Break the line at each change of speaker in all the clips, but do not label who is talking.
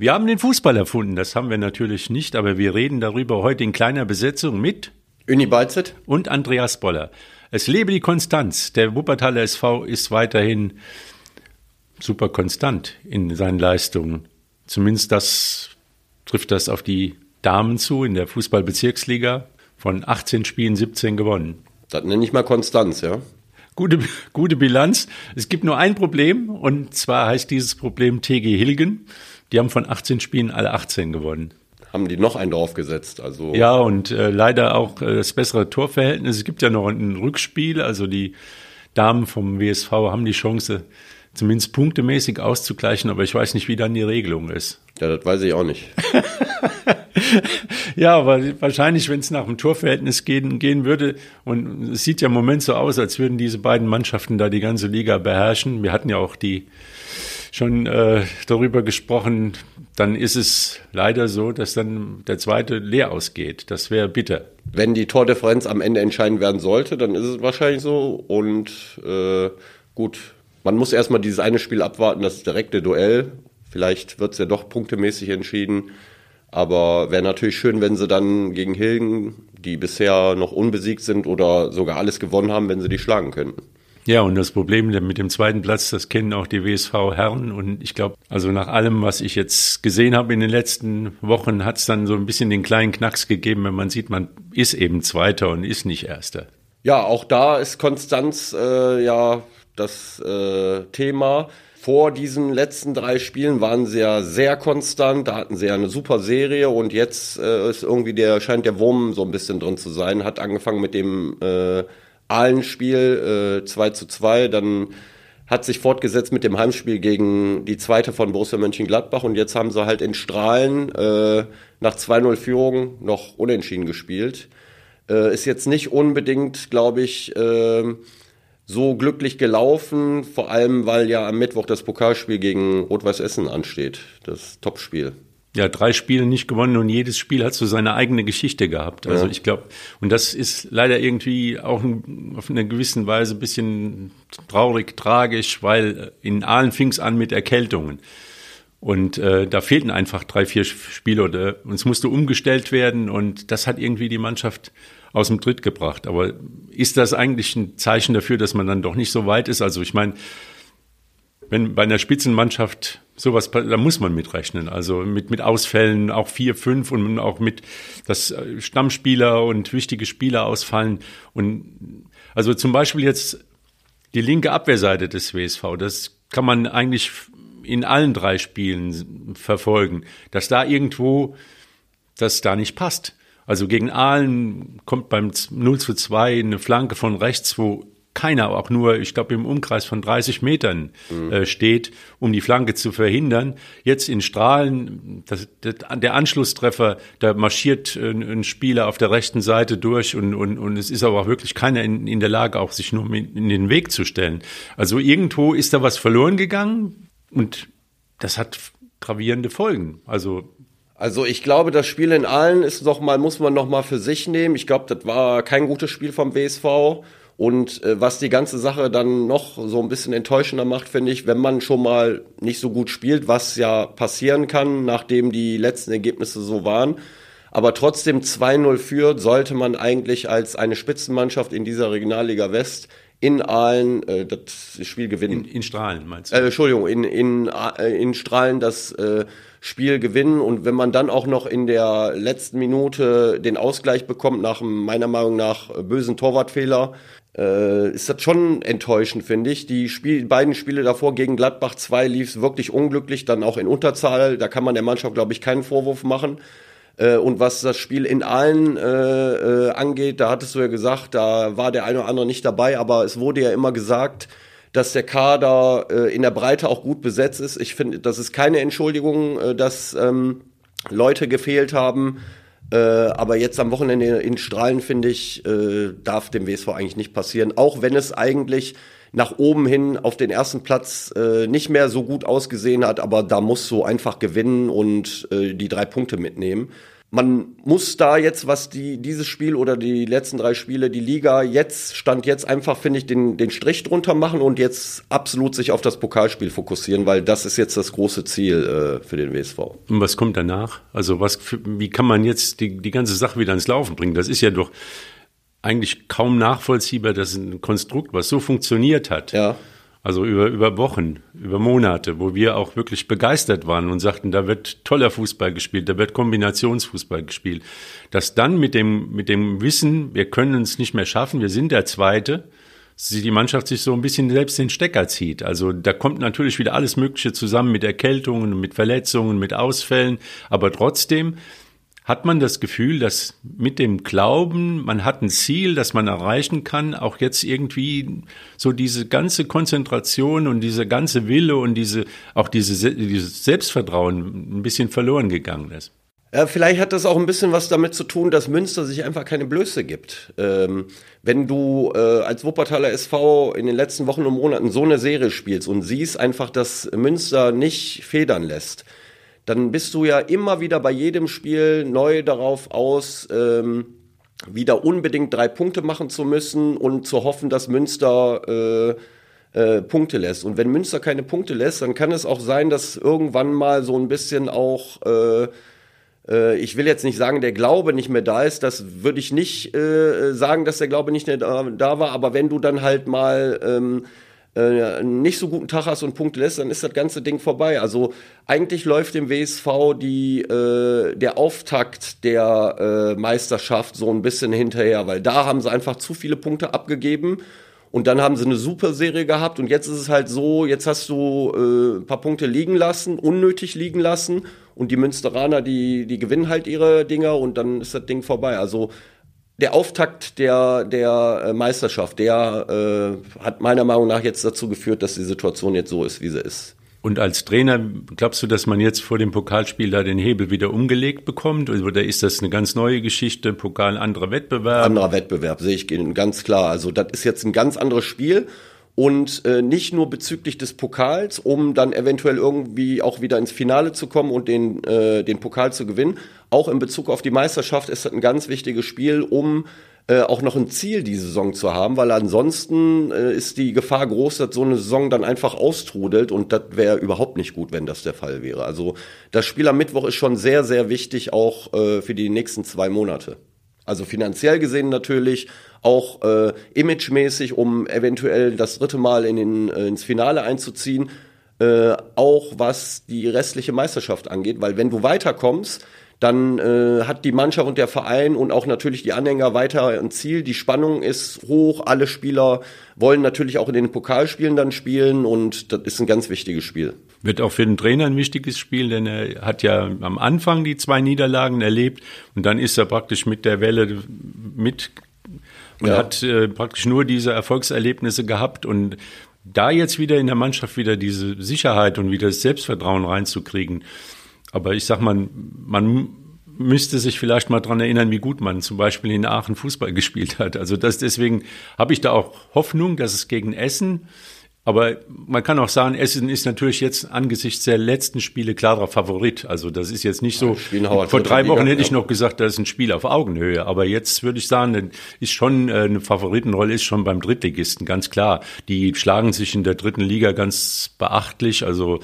Wir haben den Fußball erfunden, das haben wir natürlich nicht, aber wir reden darüber heute in kleiner Besetzung mit
Uni Balzet
und Andreas Boller. Es lebe die Konstanz. Der Wuppertaler SV ist weiterhin super konstant in seinen Leistungen. Zumindest das trifft das auf die Damen zu in der Fußballbezirksliga. Von 18 Spielen 17 gewonnen.
Das nenne ich mal Konstanz, ja.
Gute, gute Bilanz. Es gibt nur ein Problem und zwar heißt dieses Problem TG Hilgen. Die haben von 18 Spielen alle 18 gewonnen.
Haben die noch einen draufgesetzt? Also
ja, und äh, leider auch äh, das bessere Torverhältnis. Es gibt ja noch ein Rückspiel, also die Damen vom WSV haben die Chance, zumindest punktemäßig auszugleichen, aber ich weiß nicht, wie dann die Regelung ist.
Ja, das weiß ich auch nicht.
ja, aber wahrscheinlich, wenn es nach dem Torverhältnis gehen, gehen würde, und es sieht ja im Moment so aus, als würden diese beiden Mannschaften da die ganze Liga beherrschen. Wir hatten ja auch die schon äh, darüber gesprochen, dann ist es leider so, dass dann der zweite leer ausgeht. Das wäre bitter.
Wenn die Tordifferenz am Ende entscheidend werden sollte, dann ist es wahrscheinlich so. Und äh, gut, man muss erstmal dieses eine Spiel abwarten, das direkte Duell. Vielleicht wird es ja doch punktemäßig entschieden. Aber wäre natürlich schön, wenn sie dann gegen Hilgen, die bisher noch unbesiegt sind oder sogar alles gewonnen haben, wenn sie die schlagen könnten.
Ja, und das Problem mit dem zweiten Platz, das kennen auch die WSV-Herren. Und ich glaube, also nach allem, was ich jetzt gesehen habe in den letzten Wochen, hat es dann so ein bisschen den kleinen Knacks gegeben, wenn man sieht, man ist eben Zweiter und ist nicht Erster.
Ja, auch da ist Konstanz äh, ja das äh, Thema. Vor diesen letzten drei Spielen waren sie ja sehr konstant, da hatten sie ja eine super Serie und jetzt äh, ist irgendwie der, scheint der Wurm so ein bisschen drin zu sein. Hat angefangen mit dem äh, Ahlenspiel äh, 2 zu 2, dann hat sich fortgesetzt mit dem Heimspiel gegen die zweite von Borussia Mönchengladbach. Und jetzt haben sie halt in Strahlen äh, nach 2-0 Führung noch unentschieden gespielt. Äh, ist jetzt nicht unbedingt, glaube ich, äh, so glücklich gelaufen, vor allem weil ja am Mittwoch das Pokalspiel gegen Rot-Weiß Essen ansteht, das Topspiel
ja, drei Spiele nicht gewonnen und jedes Spiel hat so seine eigene Geschichte gehabt. Also ja. ich glaube, und das ist leider irgendwie auch auf eine gewisse Weise ein bisschen traurig, tragisch, weil in Aalen fing es an mit Erkältungen. Und äh, da fehlten einfach drei, vier Spiele oder und es musste umgestellt werden und das hat irgendwie die Mannschaft aus dem Tritt gebracht. Aber ist das eigentlich ein Zeichen dafür, dass man dann doch nicht so weit ist? Also ich meine, wenn bei einer Spitzenmannschaft sowas, da muss man mitrechnen. Also mit, mit Ausfällen auch vier, fünf und auch mit, dass äh, Stammspieler und wichtige Spieler ausfallen. Und also zum Beispiel jetzt die linke Abwehrseite des WSV, das kann man eigentlich in allen drei Spielen verfolgen, dass da irgendwo das da nicht passt. Also gegen Aalen kommt beim 0 zu 2 eine Flanke von rechts, wo keiner auch nur, ich glaube, im Umkreis von 30 Metern mhm. äh, steht, um die Flanke zu verhindern. Jetzt in Strahlen, das, das, der Anschlusstreffer, da marschiert äh, ein Spieler auf der rechten Seite durch und, und, und es ist aber auch wirklich keiner in, in der Lage, auch sich nur in den Weg zu stellen. Also irgendwo ist da was verloren gegangen und das hat gravierende Folgen. Also
also ich glaube, das Spiel in Aalen ist noch mal, muss man noch mal für sich nehmen. Ich glaube, das war kein gutes Spiel vom WSV. Und äh, was die ganze Sache dann noch so ein bisschen enttäuschender macht, finde ich, wenn man schon mal nicht so gut spielt, was ja passieren kann, nachdem die letzten Ergebnisse so waren, aber trotzdem 2-0 führt, sollte man eigentlich als eine Spitzenmannschaft in dieser Regionalliga West in Aalen äh, das Spiel gewinnen.
In, in Strahlen meinst du?
Äh, Entschuldigung, in, in, äh, in Strahlen das äh, Spiel gewinnen. Und wenn man dann auch noch in der letzten Minute den Ausgleich bekommt, nach meiner Meinung nach bösen Torwartfehler, äh, ist das schon enttäuschend, finde ich. Die Spiel, beiden Spiele davor gegen Gladbach 2 lief es wirklich unglücklich, dann auch in Unterzahl. Da kann man der Mannschaft, glaube ich, keinen Vorwurf machen. Äh, und was das Spiel in allen äh, äh, angeht, da hattest du ja gesagt, da war der eine oder andere nicht dabei, aber es wurde ja immer gesagt, dass der Kader äh, in der Breite auch gut besetzt ist. Ich finde, das ist keine Entschuldigung, äh, dass ähm, Leute gefehlt haben. Äh, aber jetzt am Wochenende in Strahlen, finde ich, äh, darf dem WSV eigentlich nicht passieren. Auch wenn es eigentlich nach oben hin auf den ersten Platz äh, nicht mehr so gut ausgesehen hat, aber da muss so einfach gewinnen und äh, die drei Punkte mitnehmen. Man muss da jetzt, was die, dieses Spiel oder die letzten drei Spiele, die Liga jetzt, stand jetzt einfach, finde ich, den, den Strich drunter machen und jetzt absolut sich auf das Pokalspiel fokussieren, weil das ist jetzt das große Ziel äh, für den WSV. Und
was kommt danach? Also was, wie kann man jetzt die, die ganze Sache wieder ins Laufen bringen? Das ist ja doch eigentlich kaum nachvollziehbar, dass ein Konstrukt, was so funktioniert hat.
Ja
also über, über Wochen, über Monate, wo wir auch wirklich begeistert waren und sagten, da wird toller Fußball gespielt, da wird Kombinationsfußball gespielt. Dass dann mit dem, mit dem Wissen, wir können es nicht mehr schaffen, wir sind der Zweite, die Mannschaft sich so ein bisschen selbst den Stecker zieht. Also da kommt natürlich wieder alles Mögliche zusammen mit Erkältungen, mit Verletzungen, mit Ausfällen, aber trotzdem hat man das Gefühl, dass mit dem Glauben, man hat ein Ziel, das man erreichen kann, auch jetzt irgendwie so diese ganze Konzentration und diese ganze Wille und diese, auch diese, dieses Selbstvertrauen ein bisschen verloren gegangen ist.
Ja, vielleicht hat das auch ein bisschen was damit zu tun, dass Münster sich einfach keine Blöße gibt. Ähm, wenn du äh, als Wuppertaler SV in den letzten Wochen und Monaten so eine Serie spielst und siehst einfach, dass Münster nicht federn lässt, dann bist du ja immer wieder bei jedem Spiel neu darauf aus, ähm, wieder unbedingt drei Punkte machen zu müssen und zu hoffen, dass Münster äh, äh, Punkte lässt. Und wenn Münster keine Punkte lässt, dann kann es auch sein, dass irgendwann mal so ein bisschen auch äh, äh ich will jetzt nicht sagen, der Glaube nicht mehr da ist, das würde ich nicht äh, sagen, dass der Glaube nicht mehr da, da war, aber wenn du dann halt mal ähm, äh, nicht so guten Tag hast und Punkte lässt, dann ist das ganze Ding vorbei. Also eigentlich läuft dem WSV die, äh, der Auftakt der äh, Meisterschaft so ein bisschen hinterher, weil da haben sie einfach zu viele Punkte abgegeben. Und dann haben sie eine super Serie gehabt und jetzt ist es halt so, jetzt hast du äh, ein paar Punkte liegen lassen, unnötig liegen lassen und die Münsteraner, die, die gewinnen halt ihre Dinger und dann ist das Ding vorbei. Also der Auftakt der, der äh, Meisterschaft, der äh, hat meiner Meinung nach jetzt dazu geführt, dass die Situation jetzt so ist, wie sie ist.
Und als Trainer, glaubst du, dass man jetzt vor dem Pokalspiel da den Hebel wieder umgelegt bekommt? Oder ist das eine ganz neue Geschichte? Pokal, anderer Wettbewerb?
Anderer Wettbewerb, sehe ich ganz klar. Also das ist jetzt ein ganz anderes Spiel und äh, nicht nur bezüglich des Pokals, um dann eventuell irgendwie auch wieder ins Finale zu kommen und den, äh, den Pokal zu gewinnen. Auch in Bezug auf die Meisterschaft ist das ein ganz wichtiges Spiel, um äh, auch noch ein Ziel die Saison zu haben, weil ansonsten äh, ist die Gefahr groß, dass so eine Saison dann einfach austrudelt und das wäre überhaupt nicht gut, wenn das der Fall wäre. Also das Spiel am Mittwoch ist schon sehr, sehr wichtig, auch äh, für die nächsten zwei Monate. Also finanziell gesehen natürlich, auch äh, imagemäßig, um eventuell das dritte Mal in den, äh, ins Finale einzuziehen. Äh, auch was die restliche Meisterschaft angeht, weil wenn du weiterkommst, dann äh, hat die Mannschaft und der Verein und auch natürlich die Anhänger weiter ein Ziel. Die Spannung ist hoch. Alle Spieler wollen natürlich auch in den Pokalspielen dann spielen und das ist ein ganz wichtiges Spiel.
Wird auch für den Trainer ein wichtiges Spiel, denn er hat ja am Anfang die zwei Niederlagen erlebt und dann ist er praktisch mit der Welle mit und ja. hat äh, praktisch nur diese Erfolgserlebnisse gehabt und da jetzt wieder in der Mannschaft wieder diese Sicherheit und wieder das Selbstvertrauen reinzukriegen. Aber ich sag mal, man müsste sich vielleicht mal dran erinnern, wie gut man zum Beispiel in Aachen Fußball gespielt hat. Also das deswegen habe ich da auch Hoffnung, dass es gegen Essen aber man kann auch sagen, Essen ist natürlich jetzt angesichts der letzten Spiele klarer Favorit. Also das ist jetzt nicht so. Vor drei Wochen hätte ich noch gesagt, das ist ein Spiel auf Augenhöhe. Aber jetzt würde ich sagen, ist schon äh, eine Favoritenrolle ist schon beim Drittligisten ganz klar. Die schlagen sich in der dritten Liga ganz beachtlich. Also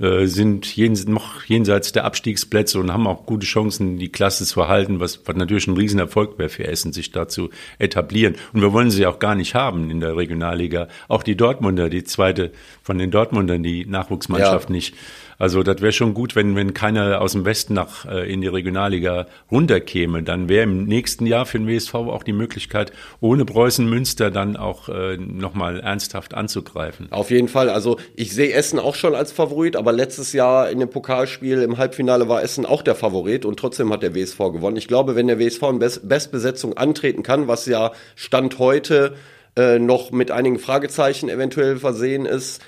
äh, sind jens, noch jenseits der Abstiegsplätze und haben auch gute Chancen, die Klasse zu halten, was, was natürlich ein Riesenerfolg wäre für Essen, sich da zu etablieren. Und wir wollen sie auch gar nicht haben in der Regionalliga. Auch die Dortmunder, die zweite von den Dortmundern, die Nachwuchsmannschaft ja. nicht. Also das wäre schon gut, wenn, wenn keiner aus dem Westen nach äh, in die Regionalliga runterkäme. Dann wäre im nächsten Jahr für den WSV auch die Möglichkeit, ohne Preußen Münster dann auch äh, nochmal ernsthaft anzugreifen.
Auf jeden Fall. Also ich sehe Essen auch schon als Favorit, aber letztes Jahr in dem Pokalspiel im Halbfinale war Essen auch der Favorit und trotzdem hat der WSV gewonnen. Ich glaube, wenn der WSV in Best Bestbesetzung antreten kann, was ja Stand heute äh, noch mit einigen Fragezeichen eventuell versehen ist,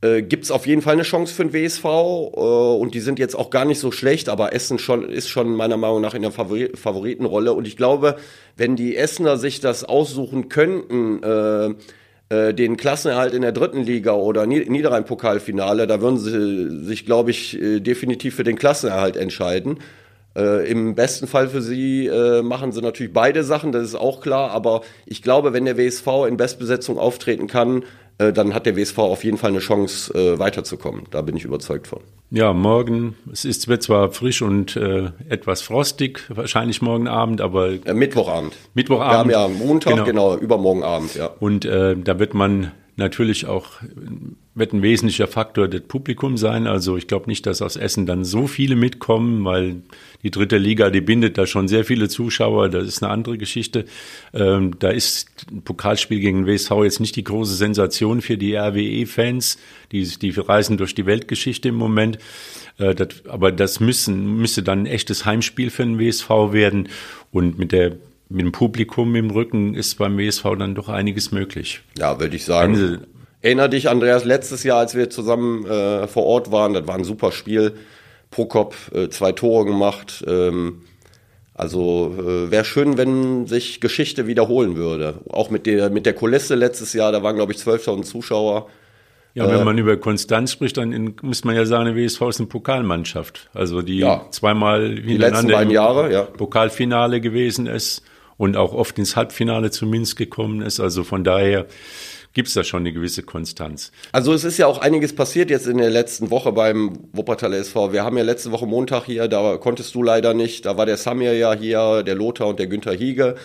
äh, gibt es auf jeden Fall eine Chance für den WSV äh, und die sind jetzt auch gar nicht so schlecht, aber Essen schon, ist schon meiner Meinung nach in der Favori Favoritenrolle und ich glaube, wenn die Essener sich das aussuchen könnten, äh, äh, den Klassenerhalt in der dritten Liga oder Niederrhein-Pokalfinale, da würden sie sich, glaube ich, äh, definitiv für den Klassenerhalt entscheiden. Äh, Im besten Fall für sie äh, machen sie natürlich beide Sachen, das ist auch klar. Aber ich glaube, wenn der WSV in Bestbesetzung auftreten kann, dann hat der WSV auf jeden Fall eine Chance, äh, weiterzukommen. Da bin ich überzeugt von.
Ja, morgen, es ist, wird zwar frisch und äh, etwas frostig, wahrscheinlich morgen Abend, aber.
Äh, Mittwochabend.
Mittwochabend.
Wir haben ja Montag, genau, genau übermorgen Abend, ja.
Und äh, da wird man natürlich auch wird ein wesentlicher Faktor das Publikum sein. Also ich glaube nicht, dass aus Essen dann so viele mitkommen, weil die dritte Liga, die bindet da schon sehr viele Zuschauer. Das ist eine andere Geschichte. Ähm, da ist ein Pokalspiel gegen WSV jetzt nicht die große Sensation für die RWE-Fans. Die, die reisen durch die Weltgeschichte im Moment. Äh, das, aber das müssen, müsste dann ein echtes Heimspiel für den WSV werden. Und mit der mit dem Publikum im Rücken ist beim WSV dann doch einiges möglich.
Ja, würde ich sagen. Eine, Erinner dich, Andreas, letztes Jahr, als wir zusammen äh, vor Ort waren, das war ein super Spiel. Prokop äh, zwei Tore gemacht. Ähm, also äh, wäre schön, wenn sich Geschichte wiederholen würde. Auch mit der, mit der Kulisse letztes Jahr, da waren, glaube ich, 12.000 Zuschauer.
Ja, wenn äh, man über Konstanz spricht, dann muss man ja sagen, die WSV ist eine Pokalmannschaft. Also die ja, zweimal
die letzten beiden Jahre, ja.
Pokalfinale gewesen ist und auch oft ins Halbfinale zumindest gekommen ist. Also von daher gibt es da schon eine gewisse Konstanz.
Also es ist ja auch einiges passiert jetzt in der letzten Woche beim Wuppertaler SV. Wir haben ja letzte Woche Montag hier, da konntest du leider nicht, da war der Samir ja hier, der Lothar und der Günther Hiege.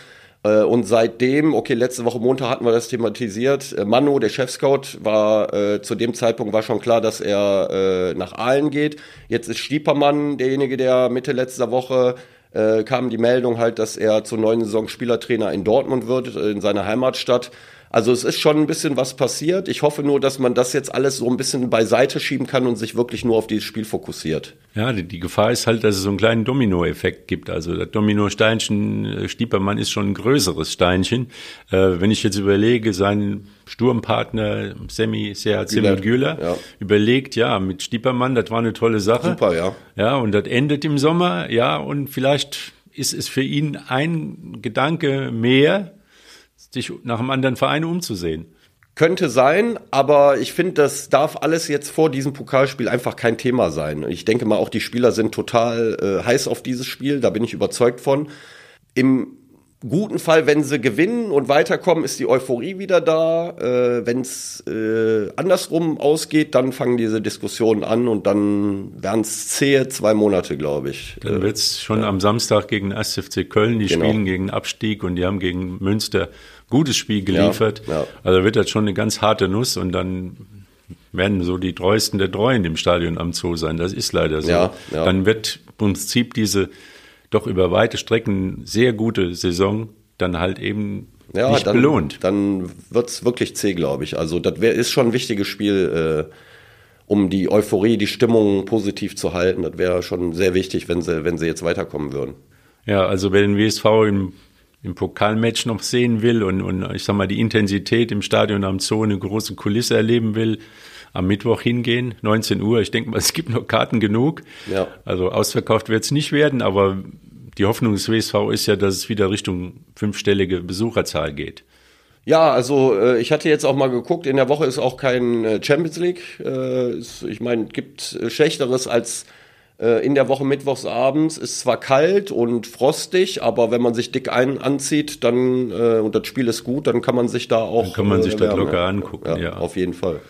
Äh, und seitdem, okay, letzte Woche Montag hatten wir das thematisiert. Äh, Manu, der Chefscout, war äh, zu dem Zeitpunkt war schon klar, dass er äh, nach Aalen geht. Jetzt ist Stiepermann derjenige, der Mitte letzter Woche äh, kam die Meldung halt, dass er zur neuen Saison Spielertrainer in Dortmund wird, äh, in seiner Heimatstadt. Also es ist schon ein bisschen was passiert. Ich hoffe nur, dass man das jetzt alles so ein bisschen beiseite schieben kann und sich wirklich nur auf dieses Spiel fokussiert.
Ja, die, die Gefahr ist halt, dass es so einen kleinen Domino-Effekt gibt. Also das Domino-Steinchen, äh, Stiepermann ist schon ein größeres Steinchen. Äh, wenn ich jetzt überlege, sein Sturmpartner Semi Seat Semi Güler ja. überlegt, ja, mit Stiepermann, das war eine tolle Sache.
Super, ja.
Ja, und das endet im Sommer, ja, und vielleicht ist es für ihn ein Gedanke mehr, sich nach einem anderen Verein umzusehen.
Könnte sein, aber ich finde, das darf alles jetzt vor diesem Pokalspiel einfach kein Thema sein. Ich denke mal, auch die Spieler sind total äh, heiß auf dieses Spiel, da bin ich überzeugt von. Im guten Fall, wenn sie gewinnen und weiterkommen, ist die Euphorie wieder da. Äh, wenn es äh, andersrum ausgeht, dann fangen diese Diskussionen an und dann werden es zähe zwei Monate, glaube ich.
Dann wird es schon ja. am Samstag gegen SFC Köln, die genau. spielen gegen Abstieg und die haben gegen Münster gutes Spiel geliefert. Ja, ja. Also wird das schon eine ganz harte Nuss und dann werden so die treuesten der Treuen im Stadion am Zoo sein. Das ist leider so. Ja. Dann wird im Prinzip diese doch über weite Strecken sehr gute Saison dann halt eben nicht
dann,
belohnt.
Dann wird's wirklich zäh, glaube ich. Also das wär, ist schon ein wichtiges Spiel, äh, um die Euphorie, die Stimmung positiv zu halten. Das wäre schon sehr wichtig, wenn sie, wenn sie jetzt weiterkommen würden.
Ja, also wer den WSV im, im Pokalmatch noch sehen will und, und ich sag mal die Intensität im Stadion am Zoo eine große Kulisse erleben will, am Mittwoch hingehen, 19 Uhr. Ich denke mal, es gibt noch Karten genug. Ja. Also ausverkauft wird es nicht werden, aber die Hoffnung des WSV ist ja, dass es wieder Richtung fünfstellige Besucherzahl geht.
Ja, also äh, ich hatte jetzt auch mal geguckt, in der Woche ist auch kein äh, Champions League. Äh, ich meine, gibt Schlechteres als in der Woche mittwochs abends. Ist zwar kalt und frostig, aber wenn man sich dick ein anzieht, dann äh, und das Spiel ist gut, dann kann man sich da auch. Dann
kann man sich das locker angucken, ja,
ja. Auf jeden Fall.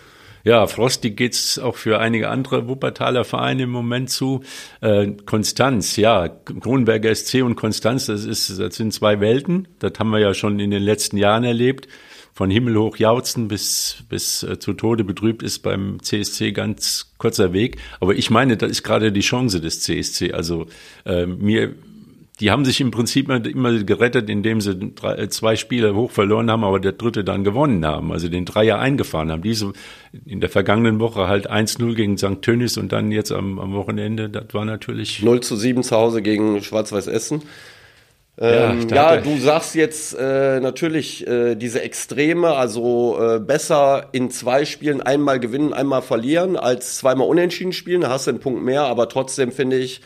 Ja, frostig geht's auch für einige andere Wuppertaler Vereine im Moment zu. Äh, Konstanz, ja, Kronberger SC und Konstanz, das, ist, das sind zwei Welten. Das haben wir ja schon in den letzten Jahren erlebt. Von himmelhoch jauzen bis, bis äh, zu Tode betrübt ist beim CSC ganz kurzer Weg. Aber ich meine, das ist gerade die Chance des CSC. Also äh, mir die haben sich im Prinzip immer gerettet, indem sie drei, äh, zwei Spiele hoch verloren haben, aber der dritte dann gewonnen haben, also den Dreier eingefahren haben. Diese in der vergangenen Woche halt 1-0 gegen St. Tönis und dann jetzt am, am Wochenende, das war natürlich.
0 zu 7 zu Hause gegen Schwarz-Weiß Essen. Ähm, ja, ja, du sagst jetzt äh, natürlich äh, diese Extreme, also äh, besser in zwei Spielen einmal gewinnen, einmal verlieren, als zweimal unentschieden spielen. Da hast du einen Punkt mehr, aber trotzdem finde ich,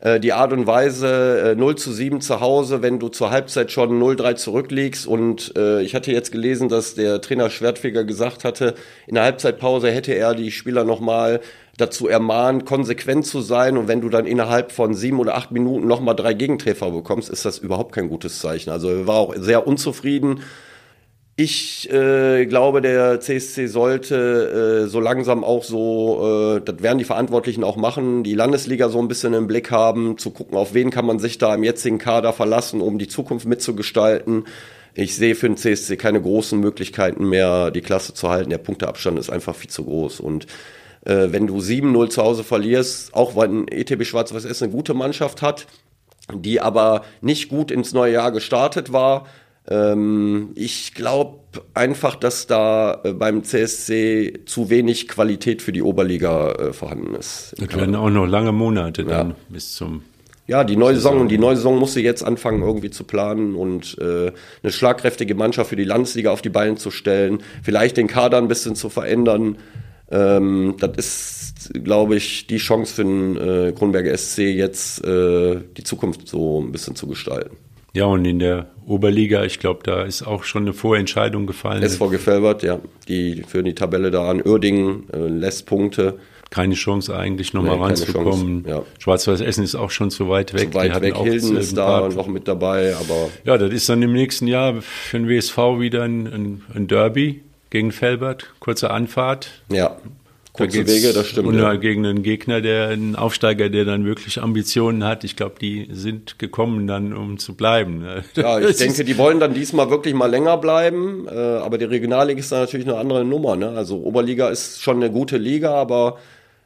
äh, die Art und Weise äh, 0 zu 7 zu Hause, wenn du zur Halbzeit schon 0-3 zurückliegst. Und äh, ich hatte jetzt gelesen, dass der Trainer Schwertfeger gesagt hatte, in der Halbzeitpause hätte er die Spieler nochmal dazu ermahnt, konsequent zu sein. Und wenn du dann innerhalb von sieben oder acht Minuten nochmal drei Gegentreffer bekommst, ist das überhaupt kein gutes Zeichen. Also er war auch sehr unzufrieden. Ich äh, glaube, der CSC sollte äh, so langsam auch so, äh, das werden die Verantwortlichen auch machen, die Landesliga so ein bisschen im Blick haben, zu gucken, auf wen kann man sich da im jetzigen Kader verlassen, um die Zukunft mitzugestalten. Ich sehe für den CSC keine großen Möglichkeiten mehr, die Klasse zu halten. Der Punkteabstand ist einfach viel zu groß. Und äh, wenn du 7-0 zu Hause verlierst, auch weil ein ETB Schwarz-Weiß Essen eine gute Mannschaft hat, die aber nicht gut ins neue Jahr gestartet war, ähm, ich glaube einfach, dass da äh, beim CSC zu wenig Qualität für die Oberliga äh, vorhanden ist.
Das werden auch noch lange Monate dann ja. bis zum
ja, die neue Saison und die neue Saison muss sie jetzt anfangen irgendwie zu planen und äh, eine schlagkräftige Mannschaft für die Landesliga auf die Beine zu stellen, vielleicht den Kader ein bisschen zu verändern. Ähm, das ist, glaube ich, die Chance für den äh, Kronberger SC jetzt äh, die Zukunft so ein bisschen zu gestalten.
Ja, und in der Oberliga, ich glaube, da ist auch schon eine Vorentscheidung gefallen.
SV Gefelbert, ja. Die führen die Tabelle da an. Uerdingen äh, lässt Punkte.
Keine Chance eigentlich nochmal nee, ranzukommen. Ja. Schwarz-Weiß Essen ist auch schon zu weit weg.
Zu weit weg. Hilden ist da und noch mit dabei, aber.
Ja, das ist dann im nächsten Jahr für den WSV wieder ein, ein, ein Derby gegen Felbert. Kurze Anfahrt.
Ja. Kurze Wege, das stimmt.
Und ja. gegen einen Gegner, der einen Aufsteiger, der dann wirklich Ambitionen hat. Ich glaube, die sind gekommen dann, um zu bleiben.
Ja, ich denke, die wollen dann diesmal wirklich mal länger bleiben. Äh, aber die Regionalliga ist dann natürlich eine andere Nummer. Ne? Also Oberliga ist schon eine gute Liga, aber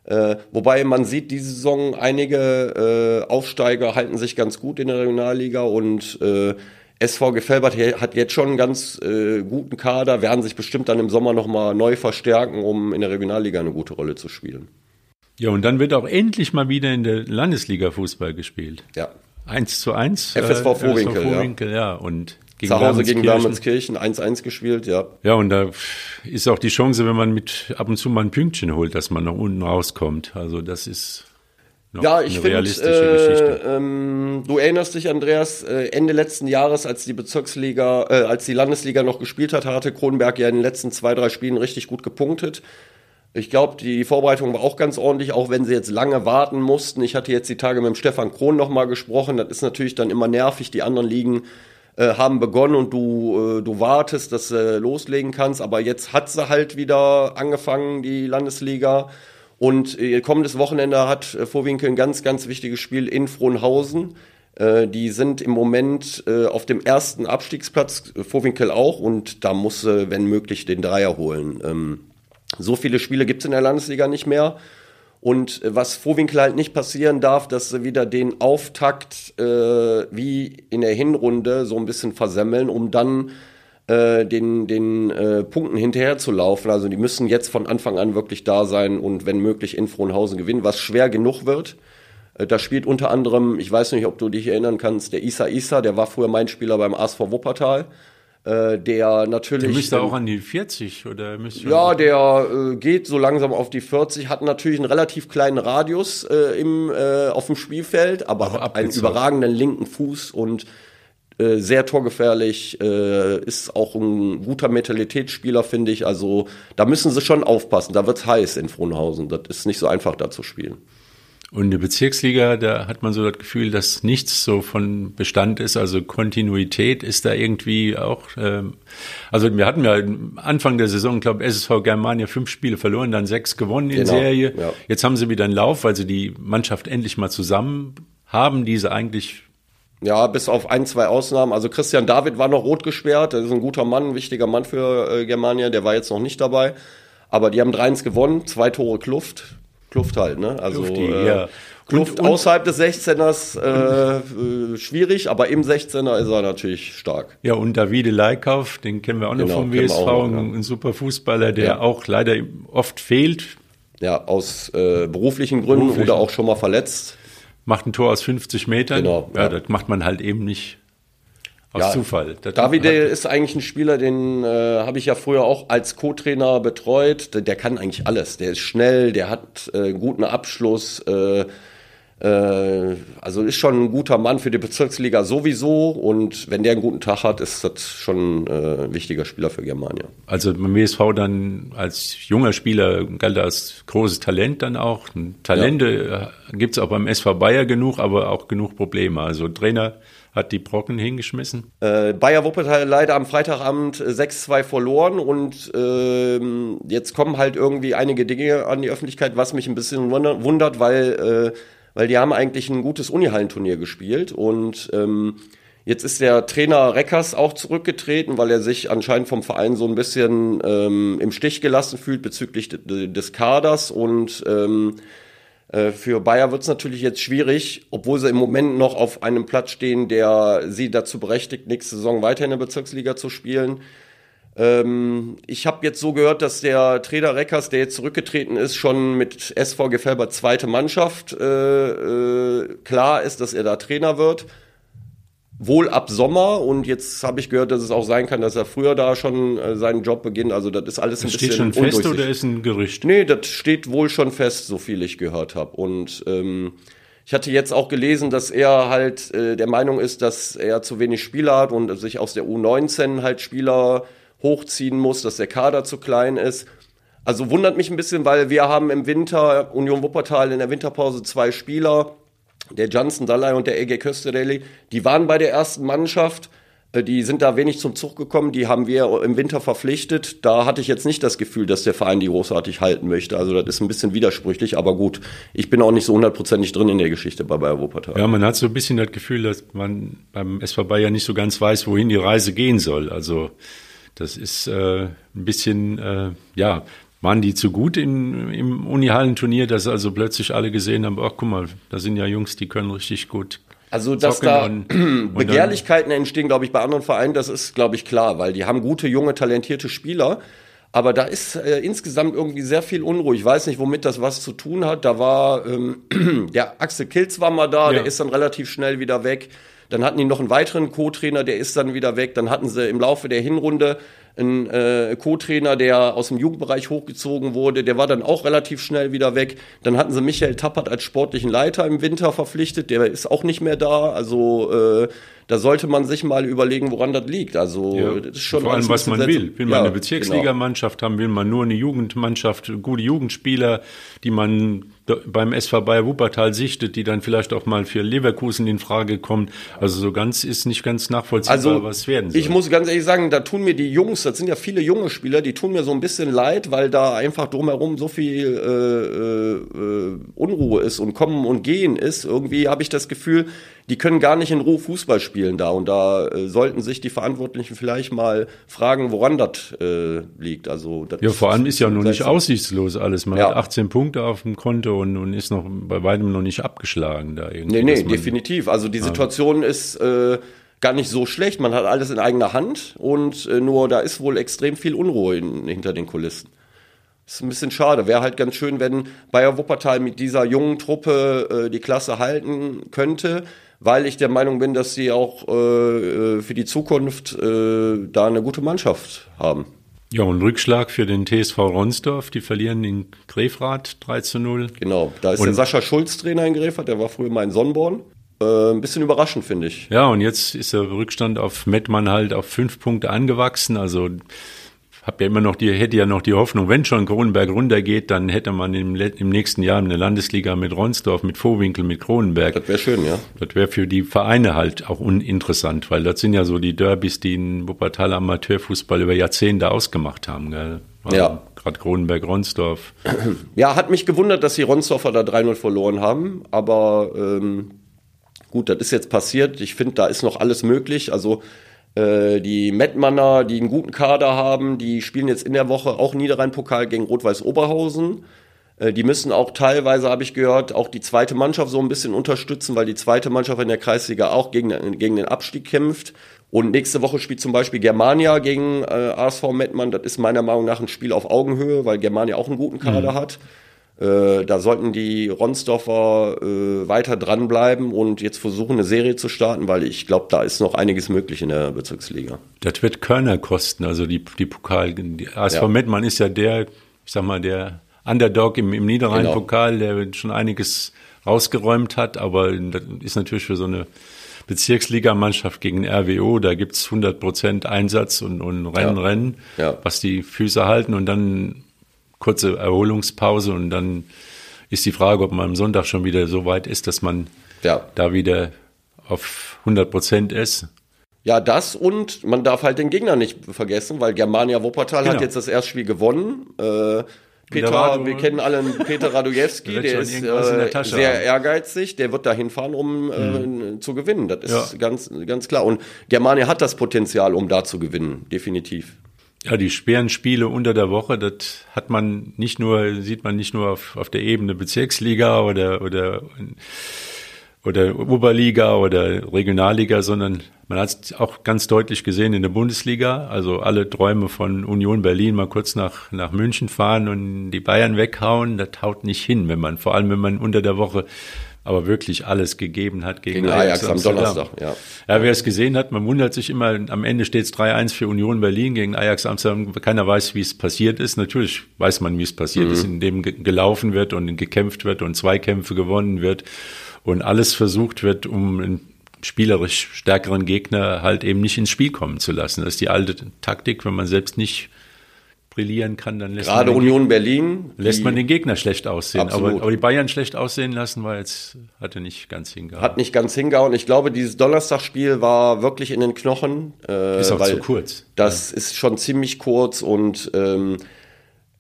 äh, wobei man sieht, diese Saison einige äh, Aufsteiger halten sich ganz gut in der Regionalliga und äh, SV Gefelbert hat jetzt schon einen ganz äh, guten Kader, werden sich bestimmt dann im Sommer nochmal neu verstärken, um in der Regionalliga eine gute Rolle zu spielen.
Ja, und dann wird auch endlich mal wieder in der Landesliga Fußball gespielt.
Ja.
1 zu 1.
FSV äh, Vorwinkel,
Vorwinkel ja. ja. Und
gegen Zu Hause gegen Wermelskirchen 1-1 gespielt, ja.
Ja, und da ist auch die Chance, wenn man mit ab und zu mal ein Pünktchen holt, dass man nach unten rauskommt. Also das ist
ja, ich finde, äh, ähm, du erinnerst dich, Andreas, äh, Ende letzten Jahres, als die Bezirksliga, äh, als die Landesliga noch gespielt hat, hatte Kronberg ja in den letzten zwei, drei Spielen richtig gut gepunktet. Ich glaube, die Vorbereitung war auch ganz ordentlich, auch wenn sie jetzt lange warten mussten. Ich hatte jetzt die Tage mit dem Stefan Krohn nochmal gesprochen. Das ist natürlich dann immer nervig. Die anderen Ligen äh, haben begonnen und du, äh, du wartest, dass du loslegen kannst. Aber jetzt hat sie halt wieder angefangen, die Landesliga. Und äh, kommendes Wochenende hat äh, Vorwinkel ein ganz, ganz wichtiges Spiel in Frohnhausen. Äh, die sind im Moment äh, auf dem ersten Abstiegsplatz, äh, Vorwinkel auch, und da muss, äh, wenn möglich, den Dreier holen. Ähm, so viele Spiele gibt es in der Landesliga nicht mehr. Und was Vorwinkel halt nicht passieren darf, dass sie wieder den Auftakt äh, wie in der Hinrunde so ein bisschen versemmeln, um dann äh, den, den äh, Punkten hinterher zu laufen. Also die müssen jetzt von Anfang an wirklich da sein und wenn möglich in Frohnhausen gewinnen, was schwer genug wird. Äh, da spielt unter anderem, ich weiß nicht, ob du dich erinnern kannst, der Isa Isa, der war früher mein Spieler beim ASV Wuppertal. Äh, der natürlich. Der
müsste auch an die 40 oder müsste
Ja, der äh, geht so langsam auf die 40, hat natürlich einen relativ kleinen Radius äh, im, äh, auf dem Spielfeld, aber, aber hat einen überragenden linken Fuß und äh, sehr torgefährlich, äh, ist auch ein guter Mentalitätsspieler, finde ich. Also da müssen sie schon aufpassen. Da wird's heiß in Frohnhausen. Das ist nicht so einfach, da zu spielen.
Und in der Bezirksliga, da hat man so das Gefühl, dass nichts so von Bestand ist, also Kontinuität ist da irgendwie auch. Ähm, also wir hatten ja Anfang der Saison, glaube SSV Germania fünf Spiele verloren, dann sechs gewonnen in genau, Serie. Ja. Jetzt haben sie wieder einen Lauf, weil sie die Mannschaft endlich mal zusammen haben, die sie eigentlich
ja, bis auf ein, zwei Ausnahmen. Also Christian David war noch rot gesperrt. Das ist ein guter Mann, ein wichtiger Mann für äh, Germania. Der war jetzt noch nicht dabei. Aber die haben 3-1 gewonnen, zwei Tore Kluft. Kluft halt, ne? Also Klufti, äh, ja. Kluft und, und, außerhalb des 16ers äh, äh, schwierig, aber im 16er ist er natürlich stark.
Ja, und Davide Leikauf, den kennen wir auch noch genau, vom WSV, noch, ja. ein super Fußballer, der ja. auch leider oft fehlt.
Ja, aus äh, beruflichen Gründen Beruflich. oder auch schon mal verletzt
macht ein Tor aus 50 Metern. Genau. Ja, ja. das macht man halt eben nicht aus ja, Zufall.
Das Davide ist eigentlich ein Spieler, den äh, habe ich ja früher auch als Co-Trainer betreut. Der, der, kann eigentlich alles. Der ist schnell, der hat äh, einen guten Abschluss. Äh, also ist schon ein guter Mann für die Bezirksliga sowieso und wenn der einen guten Tag hat, ist das schon äh, ein wichtiger Spieler für Germania.
Also beim WSV dann als junger Spieler galt er als großes Talent dann auch. Talente ja. Äh, gibt es auch beim SV Bayer genug, aber auch genug Probleme. Also Trainer hat die Brocken hingeschmissen.
Äh, Bayer Wuppertal leider am Freitagabend 6-2 verloren und äh, jetzt kommen halt irgendwie einige Dinge an die Öffentlichkeit, was mich ein bisschen wundert, weil, äh, weil die haben eigentlich ein gutes Unihallenturnier gespielt und ähm, Jetzt ist der Trainer Reckers auch zurückgetreten, weil er sich anscheinend vom Verein so ein bisschen ähm, im Stich gelassen fühlt bezüglich des Kaders und ähm, äh, für Bayer wird es natürlich jetzt schwierig, obwohl sie im Moment noch auf einem Platz stehen, der sie dazu berechtigt, nächste Saison weiter in der Bezirksliga zu spielen. Ähm, ich habe jetzt so gehört, dass der Trainer Reckers, der jetzt zurückgetreten ist, schon mit SV Gefelber zweite Mannschaft äh, äh, klar ist, dass er da Trainer wird wohl ab Sommer und jetzt habe ich gehört, dass es auch sein kann, dass er früher da schon äh, seinen Job beginnt. Also das ist alles das ein
steht bisschen schon fest oder ist ein Gerücht?
Nee, das steht wohl schon fest, so viel ich gehört habe. Und ähm, ich hatte jetzt auch gelesen, dass er halt äh, der Meinung ist, dass er zu wenig Spieler hat und sich aus der U19 halt Spieler hochziehen muss, dass der Kader zu klein ist. Also wundert mich ein bisschen, weil wir haben im Winter Union Wuppertal in der Winterpause zwei Spieler der Johnson Dallay und der EG Kösterelli, die waren bei der ersten Mannschaft. Äh, die sind da wenig zum Zug gekommen, die haben wir im Winter verpflichtet. Da hatte ich jetzt nicht das Gefühl, dass der Verein die großartig halten möchte. Also das ist ein bisschen widersprüchlich, aber gut. Ich bin auch nicht so hundertprozentig drin in der Geschichte bei Bayer Wuppertal.
Ja, man hat so ein bisschen das Gefühl, dass man beim SV Bayern nicht so ganz weiß, wohin die Reise gehen soll. Also das ist äh, ein bisschen, äh, ja, waren die zu gut in, im Unihallenturnier, dass also plötzlich alle gesehen haben, ach guck mal, da sind ja Jungs, die können richtig gut.
Also, dass da und, Begehrlichkeiten dann, entstehen, glaube ich, bei anderen Vereinen, das ist, glaube ich, klar, weil die haben gute, junge, talentierte Spieler. Aber da ist äh, insgesamt irgendwie sehr viel Unruhe. Ich weiß nicht, womit das was zu tun hat. Da war ähm, der Axel Kilz war mal da, ja. der ist dann relativ schnell wieder weg. Dann hatten die noch einen weiteren Co-Trainer, der ist dann wieder weg. Dann hatten sie im Laufe der Hinrunde einen äh, Co-Trainer, der aus dem Jugendbereich hochgezogen wurde, der war dann auch relativ schnell wieder weg. Dann hatten sie Michael Tappert als sportlichen Leiter im Winter verpflichtet, der ist auch nicht mehr da. Also äh, da sollte man sich mal überlegen, woran das liegt. Also
ja, das ist schon vor allem, was man will. Will man ja, eine Bezirksligamannschaft genau. haben, will man nur eine Jugendmannschaft, gute Jugendspieler, die man beim SV Bayer Wuppertal sichtet, die dann vielleicht auch mal für Leverkusen in Frage kommen. Also so ganz ist nicht ganz nachvollziehbar,
also,
was werden
soll. Ich muss ganz ehrlich sagen, da tun mir die Jungs, das sind ja viele junge Spieler, die tun mir so ein bisschen leid, weil da einfach drumherum so viel äh, äh, Unruhe ist und Kommen und Gehen ist. Irgendwie habe ich das Gefühl, die können gar nicht in Ruhe Fußball spielen da. Und da äh, sollten sich die Verantwortlichen vielleicht mal fragen, woran das äh, liegt. Also
ja, vor allem ist ja noch nicht aussichtslos alles. Man ja. hat 18 Punkte auf dem Konto und, und ist noch bei weitem noch nicht abgeschlagen da
irgendwie. Nee, nee, definitiv. Also die Situation ist äh, gar nicht so schlecht. Man hat alles in eigener Hand und äh, nur da ist wohl extrem viel Unruhe in, hinter den Kulissen. Das ist ein bisschen schade. Wäre halt ganz schön, wenn Bayer Wuppertal mit dieser jungen Truppe äh, die Klasse halten könnte weil ich der Meinung bin, dass sie auch äh, äh, für die Zukunft äh, da eine gute Mannschaft haben.
Ja, und Rückschlag für den TSV Ronsdorf. Die verlieren in Grefrath 3 zu 0.
Genau, da ist und der Sascha Schulz Trainer in Grefrath, der war früher mal in Sonnborn. Äh, ein bisschen überraschend, finde ich.
Ja, und jetzt ist der Rückstand auf Mettmann halt auf fünf Punkte angewachsen. Also habe ja immer noch die, hätte ja noch die Hoffnung, wenn schon Kronenberg runtergeht, dann hätte man im, im nächsten Jahr eine Landesliga mit Ronsdorf, mit Vorwinkel, mit Kronenberg.
Das wäre schön, ja.
Das wäre für die Vereine halt auch uninteressant, weil das sind ja so die Derbys, die in Wuppertal Amateurfußball über Jahrzehnte ausgemacht haben. Gell?
Also ja.
Gerade Kronenberg, Ronsdorf.
Ja, hat mich gewundert, dass die Ronsdorfer da 3-0 verloren haben, aber ähm, gut, das ist jetzt passiert. Ich finde, da ist noch alles möglich. Also äh, die Mettmanner, die einen guten Kader haben, die spielen jetzt in der Woche auch Niederrhein-Pokal gegen Rot-Weiß Oberhausen. Äh, die müssen auch teilweise, habe ich gehört, auch die zweite Mannschaft so ein bisschen unterstützen, weil die zweite Mannschaft in der Kreisliga auch gegen, gegen den Abstieg kämpft. Und nächste Woche spielt zum Beispiel Germania gegen äh, ASV Mettmann. Das ist meiner Meinung nach ein Spiel auf Augenhöhe, weil Germania auch einen guten Kader mhm. hat. Äh, da sollten die Ronsdorfer äh, weiter dranbleiben und jetzt versuchen, eine Serie zu starten, weil ich glaube, da ist noch einiges möglich in der Bezirksliga.
Das wird Körner kosten, also die, die Pokal. Die ASV ja. Mettmann ist ja der, ich sag mal, der Underdog im, im Niederrhein-Pokal, genau. der schon einiges rausgeräumt hat, aber das ist natürlich für so eine Bezirksligamannschaft gegen RWO, da gibt's 100 Prozent Einsatz und, und Rennen, ja. Rennen, ja. was die Füße halten und dann kurze Erholungspause und dann ist die Frage, ob man am Sonntag schon wieder so weit ist, dass man ja. da wieder auf 100 Prozent ist.
Ja, das und man darf halt den Gegner nicht vergessen, weil Germania Wuppertal genau. hat jetzt das Erstspiel gewonnen. Äh, Peter, wir kennen alle Peter Radujewski, der ist äh, sehr haben. ehrgeizig, der wird da hinfahren, um mhm. äh, zu gewinnen. Das ist ja. ganz, ganz klar. Und Germania hat das Potenzial, um da zu gewinnen, definitiv.
Ja, die schweren Spiele unter der Woche, das hat man nicht nur, sieht man nicht nur auf, auf der Ebene Bezirksliga oder, oder oder Oberliga oder Regionalliga, sondern man hat es auch ganz deutlich gesehen in der Bundesliga. Also alle Träume von Union Berlin mal kurz nach, nach München fahren und die Bayern weghauen, das haut nicht hin, wenn man, vor allem wenn man unter der Woche aber wirklich alles gegeben hat gegen, gegen Ajax, Ajax am Donnerstag. Ja. ja, wer es gesehen hat, man wundert sich immer, am Ende steht es 3-1 für Union Berlin gegen Ajax Amsterdam. Keiner weiß, wie es passiert ist. Natürlich weiß man, wie es passiert mhm. ist, indem gelaufen wird und gekämpft wird und Zweikämpfe gewonnen wird und alles versucht wird, um einen spielerisch stärkeren Gegner halt eben nicht ins Spiel kommen zu lassen. Das ist die alte Taktik, wenn man selbst nicht brillieren kann, dann lässt
Gerade
man
Union Berlin
lässt man den Gegner schlecht aussehen. Aber, aber, die Bayern schlecht aussehen lassen, war jetzt hatte nicht ganz hingehauen.
Hat nicht ganz hingehauen. Ich glaube, dieses Donnerstagspiel war wirklich in den Knochen.
Äh, ist auch zu kurz.
Das ja. ist schon ziemlich kurz und ähm,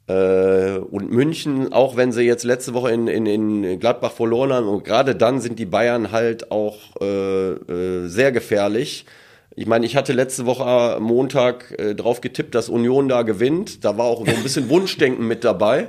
äh, und München, auch wenn sie jetzt letzte Woche in, in, in Gladbach verloren haben, und gerade dann sind die Bayern halt auch äh, äh, sehr gefährlich. Ich meine, ich hatte letzte Woche Montag äh, drauf getippt, dass Union da gewinnt. Da war auch so ein bisschen Wunschdenken mit dabei.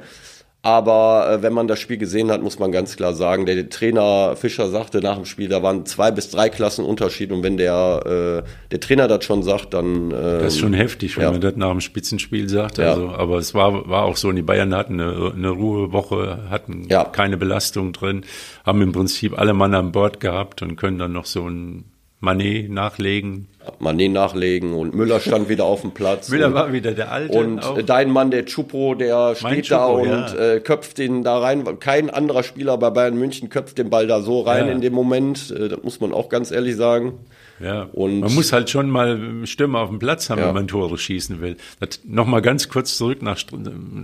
Aber äh, wenn man das Spiel gesehen hat, muss man ganz klar sagen, der, Trainer Fischer sagte nach dem Spiel, da waren zwei bis drei Klassen Unterschied. Und wenn der, äh, der Trainer das schon sagt, dann. Äh,
das ist schon heftig, wenn ja. man das nach dem Spitzenspiel sagt. Also, ja. Aber es war, war auch so, die Bayern hatten eine, eine Ruhewoche, hatten ja. keine Belastung drin, haben im Prinzip alle Mann an Bord gehabt und können dann noch so ein Manet nachlegen.
Manet nachlegen und Müller stand wieder auf dem Platz.
Müller
und,
war wieder der Alte.
Und auch. dein Mann, der Chupo, der steht Chupo, da und ja. äh, köpft den da rein. Kein anderer Spieler bei Bayern München köpft den Ball da so rein ja. in dem Moment. Äh, das muss man auch ganz ehrlich sagen.
Ja, und man muss halt schon mal Stürmer auf dem Platz haben, ja. wenn man Tore schießen will. Nochmal ganz kurz zurück nach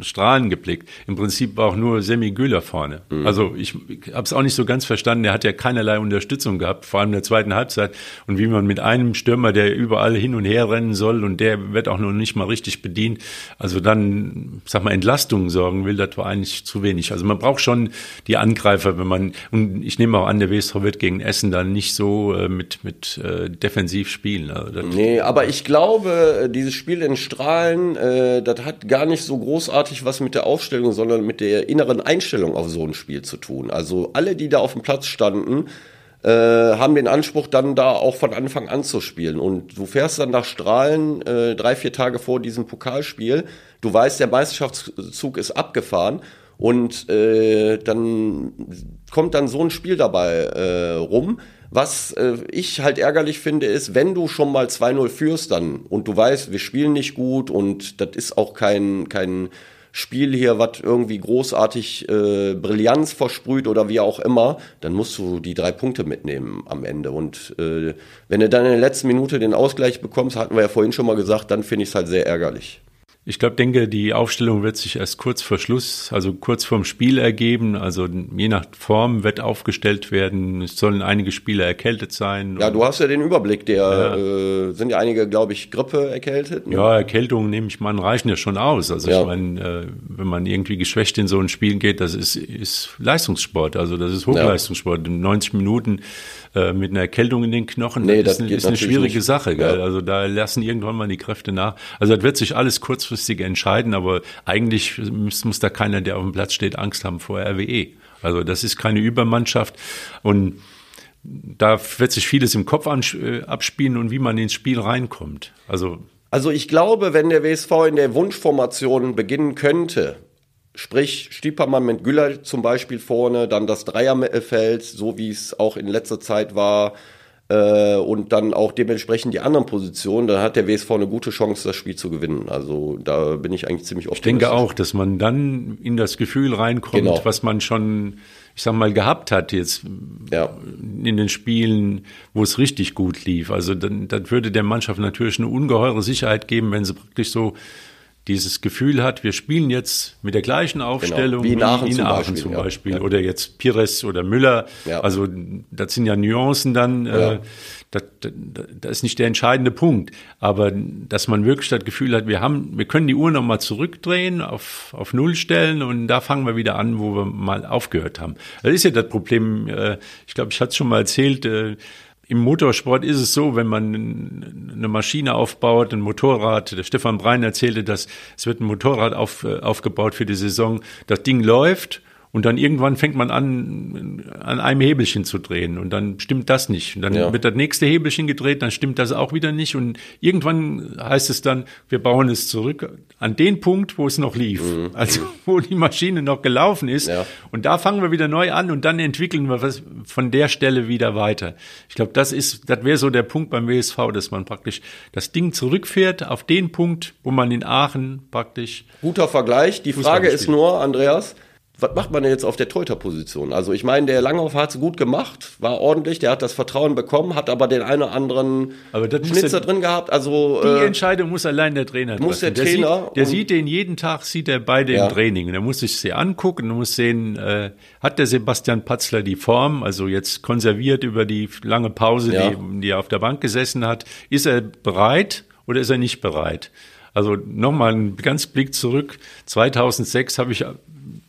Strahlen geblickt. Im Prinzip war auch nur Semi Güler vorne. Mhm. Also ich, ich habe es auch nicht so ganz verstanden. Er hat ja keinerlei Unterstützung gehabt, vor allem in der zweiten Halbzeit. Und wie man mit einem Stürmer, der überall hin und her rennen soll und der wird auch noch nicht mal richtig bedient, also dann, sag mal, Entlastung sorgen will, das war eigentlich zu wenig. Also man braucht schon die Angreifer, wenn man, und ich nehme auch an, der WSV wird gegen Essen dann nicht so äh, mit, mit äh, defensiv spielen.
Also nee, aber ich glaube, dieses Spiel in Strahlen, äh, das hat gar nicht so großartig was mit der Aufstellung, sondern mit der inneren Einstellung auf so ein Spiel zu tun. Also alle, die da auf dem Platz standen, äh, haben den Anspruch, dann da auch von Anfang an zu spielen. Und du fährst dann nach Strahlen äh, drei, vier Tage vor diesem Pokalspiel. Du weißt, der Meisterschaftszug ist abgefahren. Und äh, dann kommt dann so ein Spiel dabei äh, rum was äh, ich halt ärgerlich finde, ist, wenn du schon mal 2-0 führst dann und du weißt, wir spielen nicht gut und das ist auch kein, kein Spiel hier, was irgendwie großartig äh, Brillanz versprüht oder wie auch immer, dann musst du die drei Punkte mitnehmen am Ende. Und äh, wenn du dann in der letzten Minute den Ausgleich bekommst, hatten wir ja vorhin schon mal gesagt, dann finde ich es halt sehr ärgerlich.
Ich glaube, denke, die Aufstellung wird sich erst kurz vor Schluss, also kurz vorm Spiel ergeben. Also je nach Form wird aufgestellt werden. Es sollen einige Spieler erkältet sein.
Ja, du hast ja den Überblick. Der ja. äh, sind ja einige, glaube ich, Grippe erkältet.
Ne? Ja, Erkältungen nehme ich mal reichen ja schon aus. Also ja. ich meine, äh, wenn man irgendwie geschwächt in so ein Spiel geht, das ist, ist Leistungssport. Also das ist Hochleistungssport. In 90 Minuten äh, mit einer Erkältung in den Knochen, nee, das, das ist, eine, ist eine schwierige nicht. Sache. Gell? Ja. Also da lassen irgendwann mal die Kräfte nach. Also das wird sich alles kurzfristig entscheiden, aber eigentlich muss, muss da keiner, der auf dem Platz steht, Angst haben vor RWE. Also das ist keine Übermannschaft und da wird sich vieles im Kopf äh, abspielen und wie man ins Spiel reinkommt. Also
also ich glaube, wenn der WSV in der Wunschformation beginnen könnte, Sprich, Stiepermann mit Güller zum Beispiel vorne, dann das Dreierfeld, so wie es auch in letzter Zeit war, äh, und dann auch dementsprechend die anderen Positionen, dann hat der WSV eine gute Chance, das Spiel zu gewinnen. Also da bin ich eigentlich ziemlich
optimistisch. Ich denke auch, dass man dann in das Gefühl reinkommt, genau. was man schon, ich sag mal, gehabt hat jetzt ja. in den Spielen, wo es richtig gut lief. Also dann, dann würde der Mannschaft natürlich eine ungeheure Sicherheit geben, wenn sie praktisch so dieses Gefühl hat, wir spielen jetzt mit der gleichen genau. Aufstellung
genau. wie in Aachen, wie in
zum Aachen Beispiel, zum Beispiel. Ja. oder jetzt Pires oder Müller. Ja. Also das sind ja Nuancen dann. Ja. Äh, das, das, das ist nicht der entscheidende Punkt. Aber dass man wirklich das Gefühl hat, wir haben, wir können die Uhr nochmal zurückdrehen, auf, auf Null stellen und da fangen wir wieder an, wo wir mal aufgehört haben. Das ist ja das Problem. Äh, ich glaube, ich hatte es schon mal erzählt. Äh, im Motorsport ist es so, wenn man eine Maschine aufbaut, ein Motorrad, der Stefan Brein erzählte, dass es wird ein Motorrad auf, äh, aufgebaut für die Saison, das Ding läuft und dann irgendwann fängt man an, an einem Hebelchen zu drehen und dann stimmt das nicht. Und dann ja. wird das nächste Hebelchen gedreht, dann stimmt das auch wieder nicht. Und irgendwann heißt es dann, wir bauen es zurück an den Punkt, wo es noch lief. Mhm. Also wo die Maschine noch gelaufen ist. Ja. Und da fangen wir wieder neu an und dann entwickeln wir was von der Stelle wieder weiter. Ich glaube, das ist, das wäre so der Punkt beim WSV, dass man praktisch das Ding zurückfährt auf den Punkt, wo man in Aachen praktisch.
Guter Vergleich. Die Frage ist nur, Andreas, was macht man denn jetzt auf der Torhüterposition? Also ich meine, der Langhoff hat es gut gemacht, war ordentlich, der hat das Vertrauen bekommen, hat aber den einen oder anderen Schnitzer drin gehabt. Also
die äh, Entscheidung muss allein der Trainer treffen.
Muss der, der Trainer.
Sieht, der sieht den jeden Tag, sieht er beide ja. im Training. Der muss sich sie angucken, muss sehen, äh, hat der Sebastian Patzler die Form, also jetzt konserviert über die lange Pause, ja. die, die er auf der Bank gesessen hat. Ist er bereit oder ist er nicht bereit? Also nochmal ein ganz Blick zurück. 2006 habe ich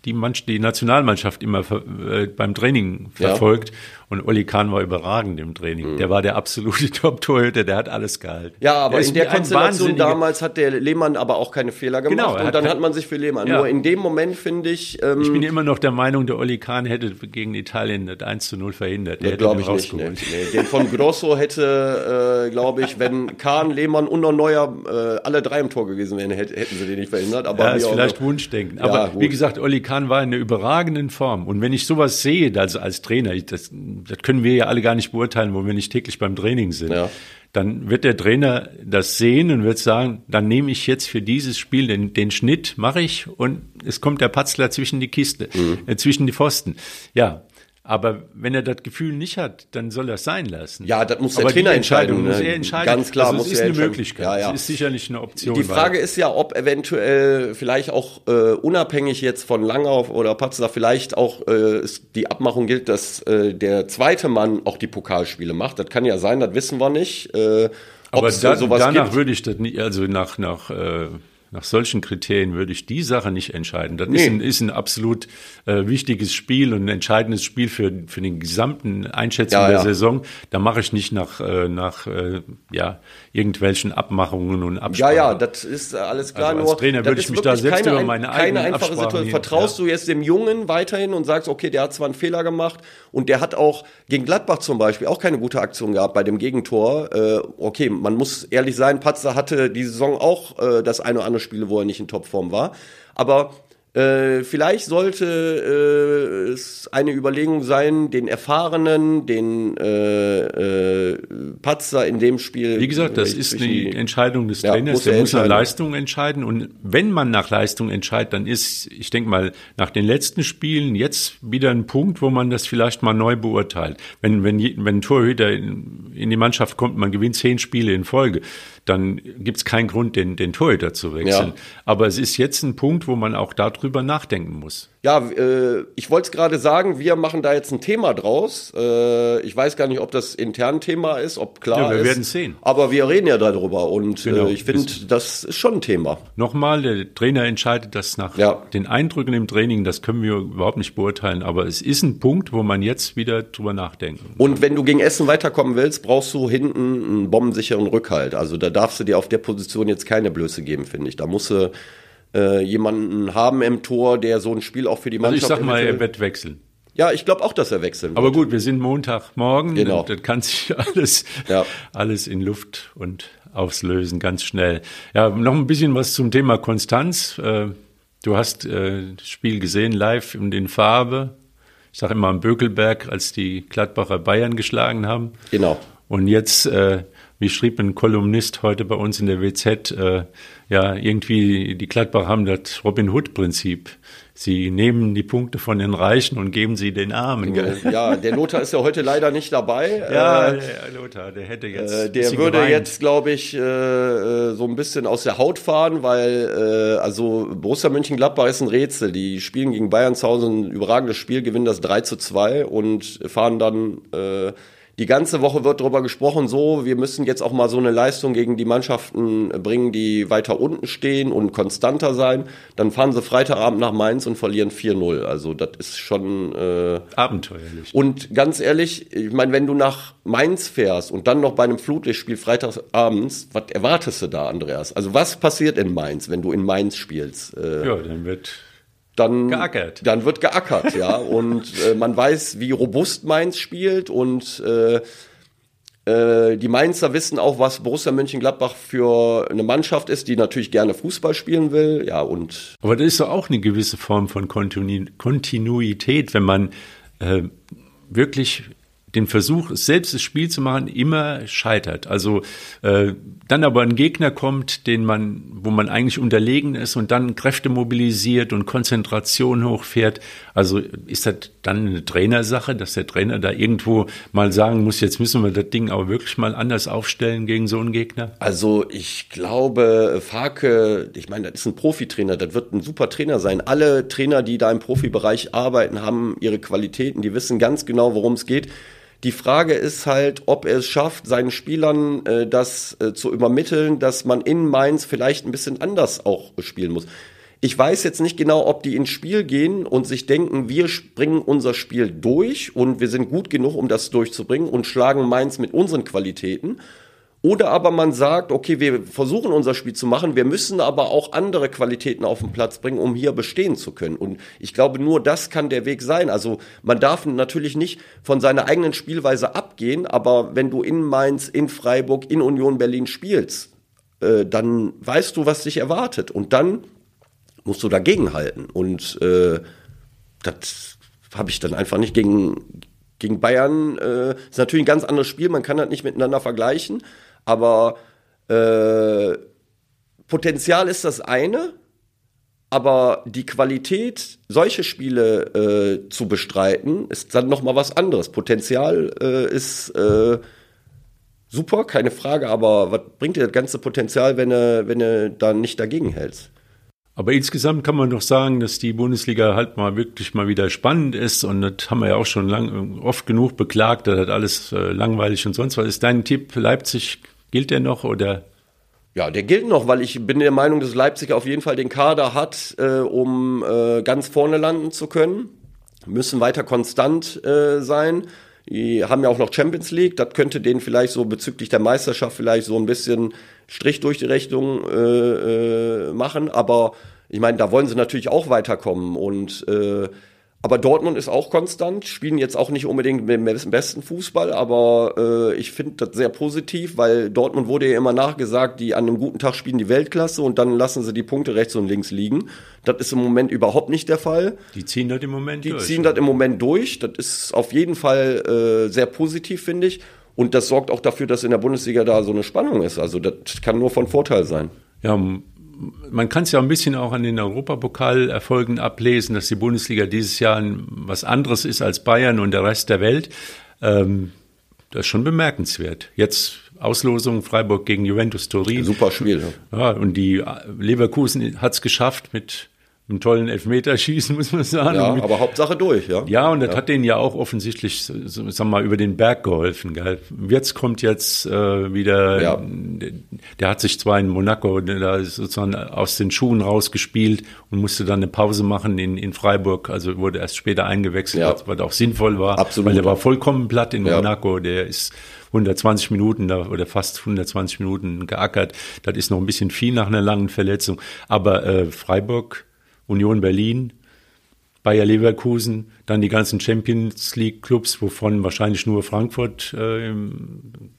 die, Mannschaft, die Nationalmannschaft immer äh, beim Training verfolgt. Ja. Und Olli Kahn war überragend im Training. Mhm. Der war der absolute Top-Torhüter, der hat alles gehalten.
Ja, aber der in der Konstellation damals hat der Lehmann aber auch keine Fehler gemacht. Genau, und dann hat man sich für Lehmann. Ja. Nur in dem Moment finde ich.
Ähm, ich bin immer noch der Meinung, der Olli Kahn hätte gegen Italien das 1 zu 0 verhindert. Der
glaube ich nicht. Nee, nee. Den von Grosso hätte, äh, glaube ich, wenn Kahn, Lehmann und noch Neuer äh, alle drei im Tor gewesen wären, hätten sie den nicht verhindert. Aber
ja, ist vielleicht. Wunschdenken. Aber ja, wie gesagt, Olli Kahn war in einer überragenden Form. Und wenn ich sowas sehe, also als Trainer, ich, das, das können wir ja alle gar nicht beurteilen, wo wir nicht täglich beim Training sind. Ja. Dann wird der Trainer das sehen und wird sagen, dann nehme ich jetzt für dieses Spiel den, den Schnitt, mache ich und es kommt der Patzler zwischen die Kiste, mhm. äh, zwischen die Pfosten. Ja, aber wenn er das Gefühl nicht hat, dann soll er es sein lassen.
Ja, das muss der Aber Trainer entscheiden. Muss er
entscheiden.
Ganz klar,
also muss es ist eine Möglichkeit. Ja, ja. Es ist sicherlich eine Option.
Die Frage ist ja, ob eventuell vielleicht auch äh, unabhängig jetzt von Langauf oder Patzer vielleicht auch äh, die Abmachung gilt, dass äh, der zweite Mann auch die Pokalspiele macht. Das kann ja sein, das wissen wir nicht. Äh,
Aber da, danach gibt. würde ich das nicht, also nach nach äh, nach solchen Kriterien würde ich die Sache nicht entscheiden. Das nee. ist, ein, ist ein absolut äh, wichtiges Spiel und ein entscheidendes Spiel für, für den gesamten Einschätzung ja, der ja. Saison. Da mache ich nicht nach, äh, nach äh, ja, irgendwelchen Abmachungen und
Absprachen. Ja, ja, das ist alles klar.
Also als Trainer würde ich mich da selbst keine, über meine
keine einfache Situation. Vertraust ja. du jetzt dem Jungen weiterhin und sagst, okay, der hat zwar einen Fehler gemacht und der hat auch gegen Gladbach zum Beispiel auch keine gute Aktion gehabt bei dem Gegentor. Äh, okay, man muss ehrlich sein, Patzer hatte die Saison auch äh, das eine oder andere Spiele, wo er nicht in Topform war. Aber äh, vielleicht sollte äh, es eine Überlegung sein, den erfahrenen, den äh, äh, Patzer in dem Spiel.
Wie gesagt, das ist die Entscheidung des Trainers. Ja, muss der muss nach Leistung entscheiden. Und wenn man nach Leistung entscheidet, dann ist, ich denke mal, nach den letzten Spielen jetzt wieder ein Punkt, wo man das vielleicht mal neu beurteilt. Wenn wenn wenn ein Torhüter in, in die Mannschaft kommt, man gewinnt zehn Spiele in Folge, dann gibt es keinen Grund, den, den Torhüter zu wechseln. Ja. Aber es ist jetzt ein Punkt, wo man auch darüber nachdenken muss.
Ja, äh, ich wollte es gerade sagen, wir machen da jetzt ein Thema draus. Äh, ich weiß gar nicht, ob das intern Thema ist, ob klar ist.
Ja, wir werden sehen.
Aber wir reden ja darüber und genau. äh, ich finde, das ist schon ein Thema.
Nochmal, der Trainer entscheidet das nach ja. den Eindrücken im Training, das können wir überhaupt nicht beurteilen, aber es ist ein Punkt, wo man jetzt wieder drüber nachdenken
Und wenn du gegen Essen weiterkommen willst, brauchst du hinten einen bombensicheren Rückhalt. Also da darfst du dir auf der Position jetzt keine Blöße geben, finde ich. Da musst du äh, jemanden haben im Tor, der so ein Spiel auch für die Mannschaft.
Also ich sag mal, er wird wechseln.
Ja, ich glaube auch, dass er wechseln wird.
Aber gut, wir sind Montagmorgen. Genau. Das kann sich alles, ja. alles in Luft und auflösen, ganz schnell. Ja, noch ein bisschen was zum Thema Konstanz. Äh, du hast äh, das Spiel gesehen, live in den Farbe. Ich sage immer am Bökelberg, als die Gladbacher Bayern geschlagen haben.
Genau.
Und jetzt, äh, wie schrieb ein Kolumnist heute bei uns in der WZ, äh, ja, irgendwie die Gladbach haben das Robin Hood-Prinzip. Sie nehmen die Punkte von den Reichen und geben sie den Armen. Gell?
Ja, der Lothar ist ja heute leider nicht dabei.
Ja, äh, der Lothar, der hätte jetzt.
Äh, der würde geweint. jetzt, glaube ich, äh, äh, so ein bisschen aus der Haut fahren, weil äh, also Borussia Mönchengladbach ist ein Rätsel. Die spielen gegen Bayern zu Hause ein überragendes Spiel, gewinnen das 3 zu 2 und fahren dann äh, die ganze Woche wird darüber gesprochen, so, wir müssen jetzt auch mal so eine Leistung gegen die Mannschaften bringen, die weiter unten stehen und konstanter sein. Dann fahren sie Freitagabend nach Mainz und verlieren 4-0. Also das ist schon
äh, abenteuerlich.
Und ganz ehrlich, ich meine, wenn du nach Mainz fährst und dann noch bei einem Flutlichtspiel freitagsabends, was erwartest du da, Andreas? Also was passiert in Mainz, wenn du in Mainz spielst?
Äh, ja, dann wird
dann, geackert. dann wird geackert, ja. Und äh, man weiß, wie robust Mainz spielt und äh, äh, die Mainzer wissen auch, was Borussia Mönchengladbach für eine Mannschaft ist, die natürlich gerne Fußball spielen will, ja und.
Aber das ist doch auch eine gewisse Form von Kontinuität, wenn man äh, wirklich den Versuch, selbst das Spiel zu machen, immer scheitert. Also äh, dann aber ein Gegner kommt, den man, wo man eigentlich unterlegen ist und dann Kräfte mobilisiert und Konzentration hochfährt. Also ist das dann eine Trainersache, dass der Trainer da irgendwo mal sagen muss, jetzt müssen wir das Ding aber wirklich mal anders aufstellen gegen so einen Gegner?
Also ich glaube, Farke, ich meine, das ist ein Profitrainer, das wird ein super Trainer sein. Alle Trainer, die da im Profibereich arbeiten, haben ihre Qualitäten, die wissen ganz genau, worum es geht. Die Frage ist halt, ob er es schafft, seinen Spielern äh, das äh, zu übermitteln, dass man in Mainz vielleicht ein bisschen anders auch spielen muss. Ich weiß jetzt nicht genau, ob die ins Spiel gehen und sich denken, wir bringen unser Spiel durch und wir sind gut genug, um das durchzubringen und schlagen Mainz mit unseren Qualitäten. Oder aber man sagt, okay, wir versuchen unser Spiel zu machen, wir müssen aber auch andere Qualitäten auf den Platz bringen, um hier bestehen zu können. Und ich glaube, nur das kann der Weg sein. Also man darf natürlich nicht von seiner eigenen Spielweise abgehen, aber wenn du in Mainz, in Freiburg, in Union Berlin spielst, äh, dann weißt du, was dich erwartet. Und dann musst du dagegenhalten. Und äh, das habe ich dann einfach nicht gegen, gegen Bayern. Äh, ist natürlich ein ganz anderes Spiel, man kann das nicht miteinander vergleichen. Aber äh, Potenzial ist das eine, aber die Qualität, solche Spiele äh, zu bestreiten, ist dann noch mal was anderes. Potenzial äh, ist äh, super, keine Frage, aber was bringt dir das ganze Potenzial, wenn du, wenn dann nicht dagegen hältst?
Aber insgesamt kann man doch sagen, dass die Bundesliga halt mal wirklich mal wieder spannend ist und das haben wir ja auch schon lang, oft genug beklagt, dass das alles äh, langweilig und sonst was ist. Dein Tipp, Leipzig Gilt der noch oder?
Ja, der gilt noch, weil ich bin der Meinung, dass Leipzig auf jeden Fall den Kader hat, äh, um äh, ganz vorne landen zu können. Müssen weiter konstant äh, sein. Die haben ja auch noch Champions League. Das könnte denen vielleicht so bezüglich der Meisterschaft vielleicht so ein bisschen Strich durch die Rechnung äh, äh, machen. Aber ich meine, da wollen sie natürlich auch weiterkommen und äh, aber Dortmund ist auch konstant, spielen jetzt auch nicht unbedingt mit dem besten Fußball, aber äh, ich finde das sehr positiv, weil Dortmund wurde ja immer nachgesagt, die an einem guten Tag spielen die Weltklasse und dann lassen sie die Punkte rechts und links liegen. Das ist im Moment überhaupt nicht der Fall.
Die ziehen das im Moment
die durch. Die ziehen das im Moment durch. Das ist auf jeden Fall äh, sehr positiv, finde ich. Und das sorgt auch dafür, dass in der Bundesliga da so eine Spannung ist. Also das kann nur von Vorteil sein.
Ja, man kann es ja ein bisschen auch an den Europapokalerfolgen ablesen, dass die Bundesliga dieses Jahr was anderes ist als Bayern und der Rest der Welt. Ähm, das ist schon bemerkenswert. Jetzt Auslosung Freiburg gegen Juventus Turin.
Super Spiel.
Ja, ja und die Leverkusen hat es geschafft mit einem tollen Elfmeterschießen, muss man sagen.
Ja, aber Hauptsache durch, ja.
Ja, und das
ja.
hat denen ja auch offensichtlich, sagen wir mal, über den Berg geholfen. Gell? Wirtz kommt jetzt äh, wieder, ja. der hat sich zwar in Monaco da sozusagen aus den Schuhen rausgespielt und musste dann eine Pause machen in, in Freiburg, also wurde erst später eingewechselt, ja. was auch sinnvoll war,
Absolut.
weil der war vollkommen platt in Monaco, der ist 120 Minuten da, oder fast 120 Minuten geackert. Das ist noch ein bisschen viel nach einer langen Verletzung. Aber äh, Freiburg Union Berlin. Bayer Leverkusen, dann die ganzen Champions League Clubs, wovon wahrscheinlich nur Frankfurt äh,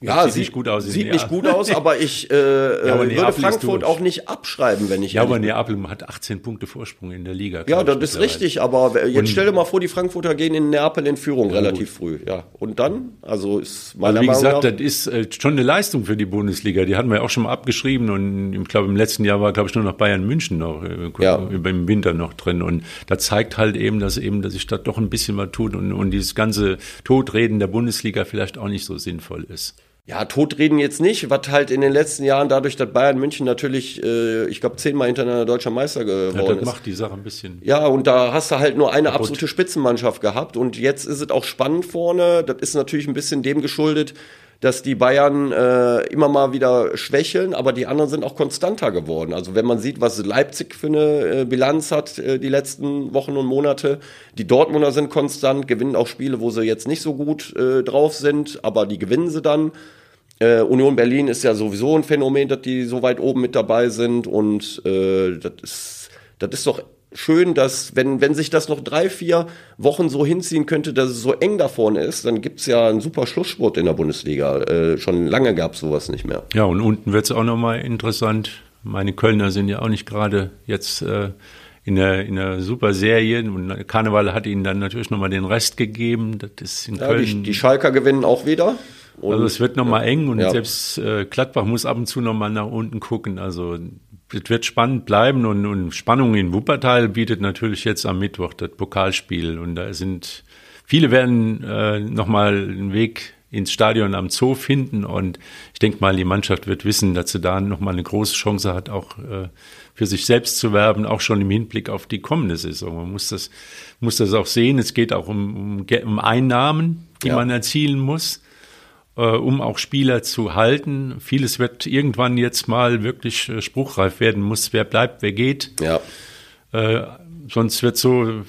ja, sieht nicht gut aus. Sieht nicht gut aus, aber ich äh, ja, aber äh, würde Frankfurt auch nicht abschreiben, wenn ich
Ja, aber Neapel hat 18 Punkte Vorsprung in der Liga.
Ja, das ist richtig, aber jetzt und, stell dir mal vor, die Frankfurter gehen in Neapel in Führung ja, relativ gut. früh, ja. Und dann, also ist
meiner also wie Meinung gesagt, nach, das ist äh, schon eine Leistung für die Bundesliga. Die hatten wir ja auch schon mal abgeschrieben und ich glaube im letzten Jahr war glaube ich nur noch Bayern München noch äh, ja. im Winter noch drin und da zeigt halt eben, dass eben, dass sich da doch ein bisschen was tut und, und dieses ganze Totreden der Bundesliga vielleicht auch nicht so sinnvoll ist.
Ja, Totreden jetzt nicht, was halt in den letzten Jahren dadurch, dass Bayern München natürlich, äh, ich glaube, zehnmal hintereinander deutscher Meister geworden ja, das ist.
macht die Sache ein bisschen.
Ja, und da hast du halt nur eine kaputt. absolute Spitzenmannschaft gehabt und jetzt ist es auch spannend vorne. Das ist natürlich ein bisschen dem geschuldet, dass die Bayern äh, immer mal wieder schwächeln, aber die anderen sind auch konstanter geworden. Also wenn man sieht, was Leipzig für eine äh, Bilanz hat äh, die letzten Wochen und Monate, die Dortmunder sind konstant, gewinnen auch Spiele, wo sie jetzt nicht so gut äh, drauf sind, aber die gewinnen sie dann. Äh, Union Berlin ist ja sowieso ein Phänomen, dass die so weit oben mit dabei sind und äh, das ist, das ist doch schön, dass, wenn, wenn sich das noch drei, vier Wochen so hinziehen könnte, dass es so eng da vorne ist, dann gibt's ja einen super Schlusssport in der Bundesliga. Äh, schon lange gab's sowas nicht mehr.
Ja, und unten wird's auch nochmal interessant. Meine Kölner sind ja auch nicht gerade jetzt äh, in der, in der super Serie und Karneval hat ihnen dann natürlich nochmal den Rest gegeben. Das ist in
ja,
Köln.
Die, die Schalker gewinnen auch wieder.
Und, also es wird nochmal ja, eng und ja. selbst äh, Gladbach muss ab und zu nochmal nach unten gucken. Also es wird spannend bleiben und, und Spannung in Wuppertal bietet natürlich jetzt am Mittwoch das Pokalspiel und da sind viele werden äh, nochmal einen Weg ins Stadion am Zoo finden und ich denke mal, die Mannschaft wird wissen, dass sie da nochmal eine große Chance hat, auch äh, für sich selbst zu werben, auch schon im Hinblick auf die kommende Saison. Man muss das, muss das auch sehen. Es geht auch um, um, um Einnahmen, die ja. man erzielen muss äh, um auch Spieler zu halten. Vieles wird irgendwann jetzt mal wirklich äh, spruchreif werden muss, wer bleibt, wer geht.
Ja.
Äh, sonst wird so,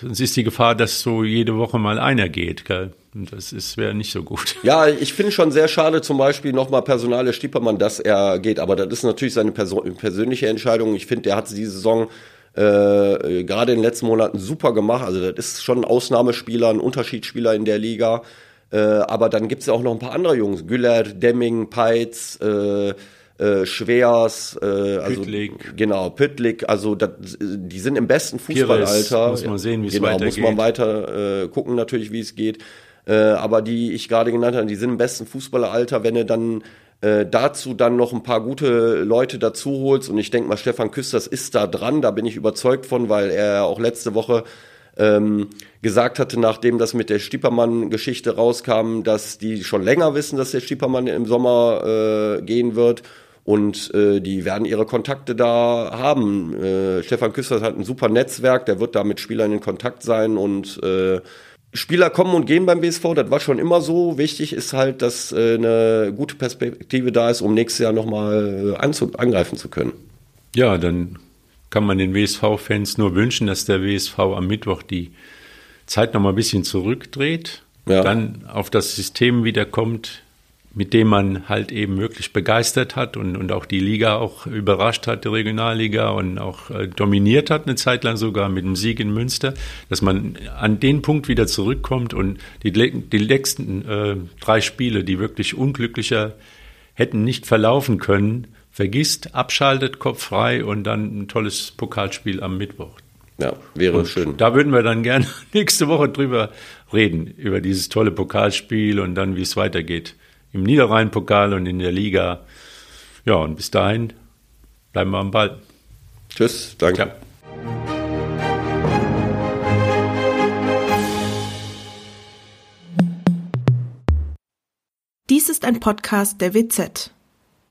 sonst ist die Gefahr, dass so jede Woche mal einer geht. Gell? Das ist wäre nicht so gut.
Ja, ich finde schon sehr schade, zum Beispiel nochmal Personale Stiepermann, dass er geht. Aber das ist natürlich seine Person, persönliche Entscheidung. Ich finde, der hat diese Saison äh, gerade in den letzten Monaten super gemacht. Also das ist schon ein Ausnahmespieler, ein Unterschiedsspieler in der Liga. Äh, aber dann gibt es ja auch noch ein paar andere Jungs. Güller, Demming, Peitz, äh, äh, Schwers, äh, also Püttlik. genau, Püttlik, also das, die sind im besten Fußballalter.
muss man sehen, wie es
genau,
weitergeht.
muss man weiter äh, gucken natürlich, wie es geht. Äh, aber die ich gerade genannt habe, die sind im besten Fußballeralter, wenn du dann äh, dazu dann noch ein paar gute Leute dazu holst und ich denke mal, Stefan Küsters ist da dran, da bin ich überzeugt von, weil er auch letzte Woche ähm, gesagt hatte, nachdem das mit der Stiepermann-Geschichte rauskam, dass die schon länger wissen, dass der Stiepermann im Sommer äh, gehen wird. Und äh, die werden ihre Kontakte da haben. Äh, Stefan Küster hat ein super Netzwerk, der wird da mit Spielern in Kontakt sein und äh, Spieler kommen und gehen beim BSV, das war schon immer so. Wichtig ist halt, dass äh, eine gute Perspektive da ist, um nächstes Jahr nochmal äh, angreifen zu können.
Ja, dann kann man den WSV-Fans nur wünschen, dass der WSV am Mittwoch die Zeit noch mal ein bisschen zurückdreht, ja. dann auf das System wiederkommt, mit dem man halt eben wirklich begeistert hat und, und auch die Liga auch überrascht hat, die Regionalliga und auch äh, dominiert hat, eine Zeit lang sogar mit dem Sieg in Münster, dass man an den Punkt wieder zurückkommt und die, die letzten äh, drei Spiele, die wirklich unglücklicher hätten nicht verlaufen können, vergisst, abschaltet, Kopf frei und dann ein tolles Pokalspiel am Mittwoch.
Ja, wäre und schön.
Da würden wir dann gerne nächste Woche drüber reden, über dieses tolle Pokalspiel und dann, wie es weitergeht im Niederrhein-Pokal und in der Liga. Ja, und bis dahin bleiben wir am Ball.
Tschüss, danke. Ja.
Dies ist ein Podcast der WZ.